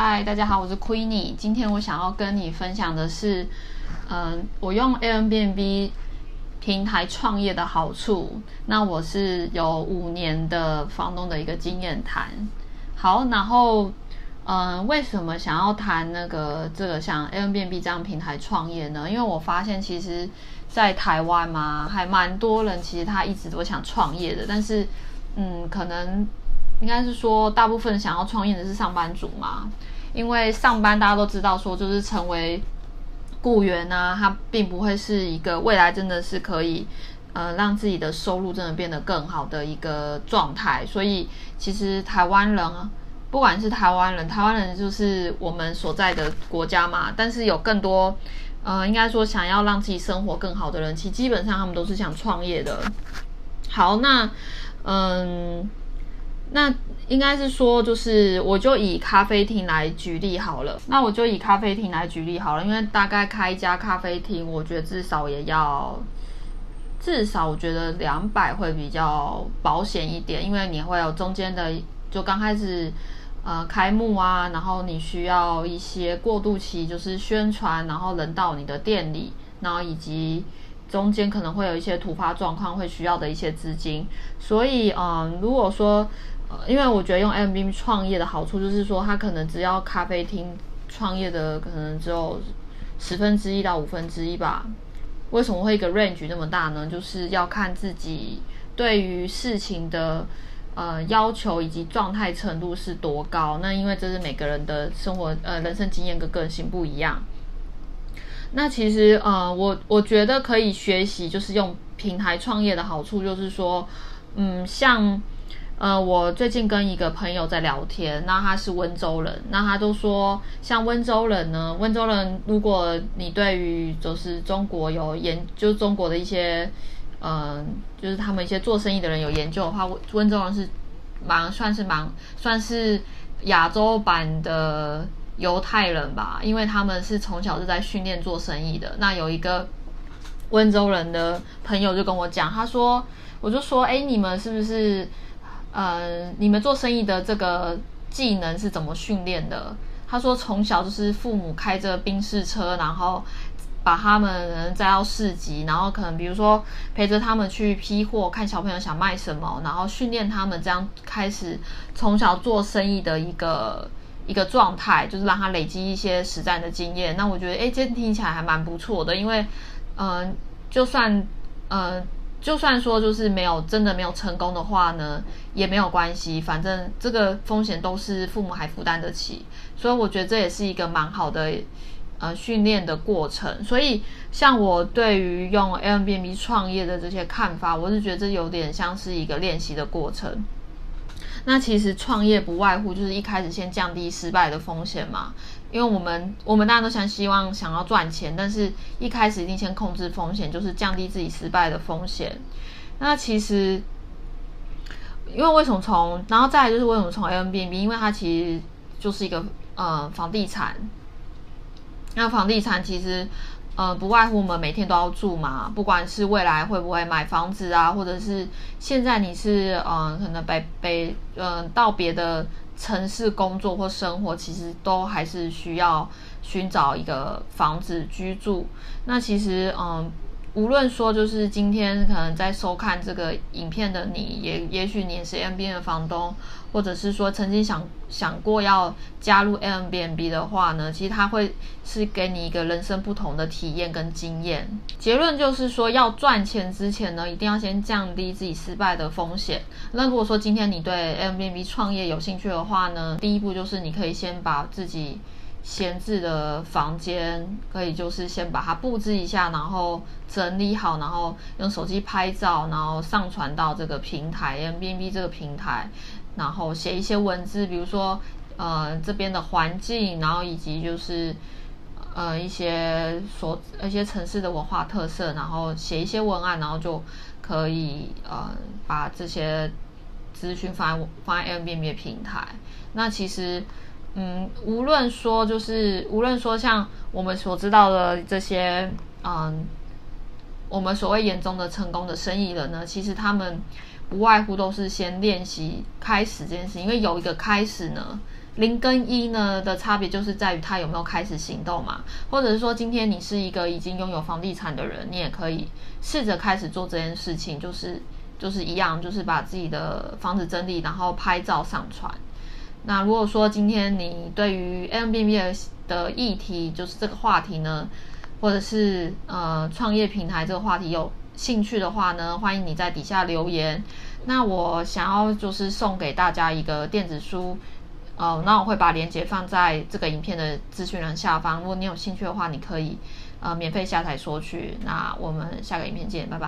嗨，大家好，我是 Queenie。今天我想要跟你分享的是，嗯，我用 Airbnb 平台创业的好处。那我是有五年的房东的一个经验谈。好，然后，嗯，为什么想要谈那个这个像 Airbnb 这样平台创业呢？因为我发现其实，在台湾嘛，还蛮多人其实他一直都想创业的，但是，嗯，可能。应该是说，大部分想要创业的是上班族嘛，因为上班大家都知道，说就是成为雇员啊，他并不会是一个未来真的是可以，呃，让自己的收入真的变得更好的一个状态。所以，其实台湾人啊，不管是台湾人，台湾人就是我们所在的国家嘛，但是有更多，呃，应该说想要让自己生活更好的人，其实基本上他们都是想创业的。好，那，嗯。那应该是说，就是我就以咖啡厅来举例好了。那我就以咖啡厅来举例好了，因为大概开一家咖啡厅，我觉得至少也要，至少我觉得两百会比较保险一点，因为你会有中间的，就刚开始呃开幕啊，然后你需要一些过渡期，就是宣传，然后人到你的店里，然后以及中间可能会有一些突发状况会需要的一些资金。所以嗯，如果说呃，因为我觉得用 M B 创业的好处就是说，它可能只要咖啡厅创业的可能只有十分之一到五分之一吧。为什么会一个 range 那么大呢？就是要看自己对于事情的呃要求以及状态程度是多高。那因为这是每个人的生活呃人生经验跟个性不一样。那其实呃我我觉得可以学习，就是用平台创业的好处，就是说嗯像。呃，我最近跟一个朋友在聊天，那他是温州人，那他都说，像温州人呢，温州人，如果你对于就是中国有研，就是中国的一些，嗯，就是他们一些做生意的人有研究的话，温州人是蛮算是蛮算是亚洲版的犹太人吧，因为他们是从小就在训练做生意的。那有一个温州人的朋友就跟我讲，他说，我就说，哎，你们是不是？呃，你们做生意的这个技能是怎么训练的？他说从小就是父母开着宾士车，然后把他们载到市集，然后可能比如说陪着他们去批货，看小朋友想卖什么，然后训练他们这样开始从小做生意的一个一个状态，就是让他累积一些实战的经验。那我觉得，哎，这听起来还蛮不错的，因为，嗯，就算，嗯。就算说就是没有真的没有成功的话呢，也没有关系，反正这个风险都是父母还负担得起，所以我觉得这也是一个蛮好的呃训练的过程。所以像我对于用 L B B 创业的这些看法，我是觉得这有点像是一个练习的过程。那其实创业不外乎就是一开始先降低失败的风险嘛，因为我们我们大家都想希望想要赚钱，但是一开始一定先控制风险，就是降低自己失败的风险。那其实，因为为什么从，然后再来就是为什么从 a m b n b 因为它其实就是一个呃房地产，那房地产其实。呃，不外乎我们每天都要住嘛，不管是未来会不会买房子啊，或者是现在你是嗯，可能北北嗯到别的城市工作或生活，其实都还是需要寻找一个房子居住。那其实嗯。无论说就是今天可能在收看这个影片的你，也也许你是 M B N 的房东，或者是说曾经想想过要加入 M B N B 的话呢，其实它会是给你一个人生不同的体验跟经验。结论就是说，要赚钱之前呢，一定要先降低自己失败的风险。那如果说今天你对 M B N B 创业有兴趣的话呢，第一步就是你可以先把自己。闲置的房间可以就是先把它布置一下，然后整理好，然后用手机拍照，然后上传到这个平台 M B B 这个平台，然后写一些文字，比如说呃这边的环境，然后以及就是呃一些所一些城市的文化特色，然后写一些文案，然后就可以呃把这些资讯放在放在 M B B 的平台。那其实。嗯，无论说就是无论说像我们所知道的这些，嗯，我们所谓眼中的成功的生意人呢，其实他们不外乎都是先练习开始这件事，因为有一个开始呢，零跟一呢的差别就是在于他有没有开始行动嘛，或者是说今天你是一个已经拥有房地产的人，你也可以试着开始做这件事情，就是就是一样，就是把自己的房子整理，然后拍照上传。那如果说今天你对于 M B B S 的议题，就是这个话题呢，或者是呃创业平台这个话题有兴趣的话呢，欢迎你在底下留言。那我想要就是送给大家一个电子书。呃，那我会把链接放在这个影片的资讯栏下方。如果你有兴趣的话，你可以呃免费下载索取。那我们下个影片见，拜拜。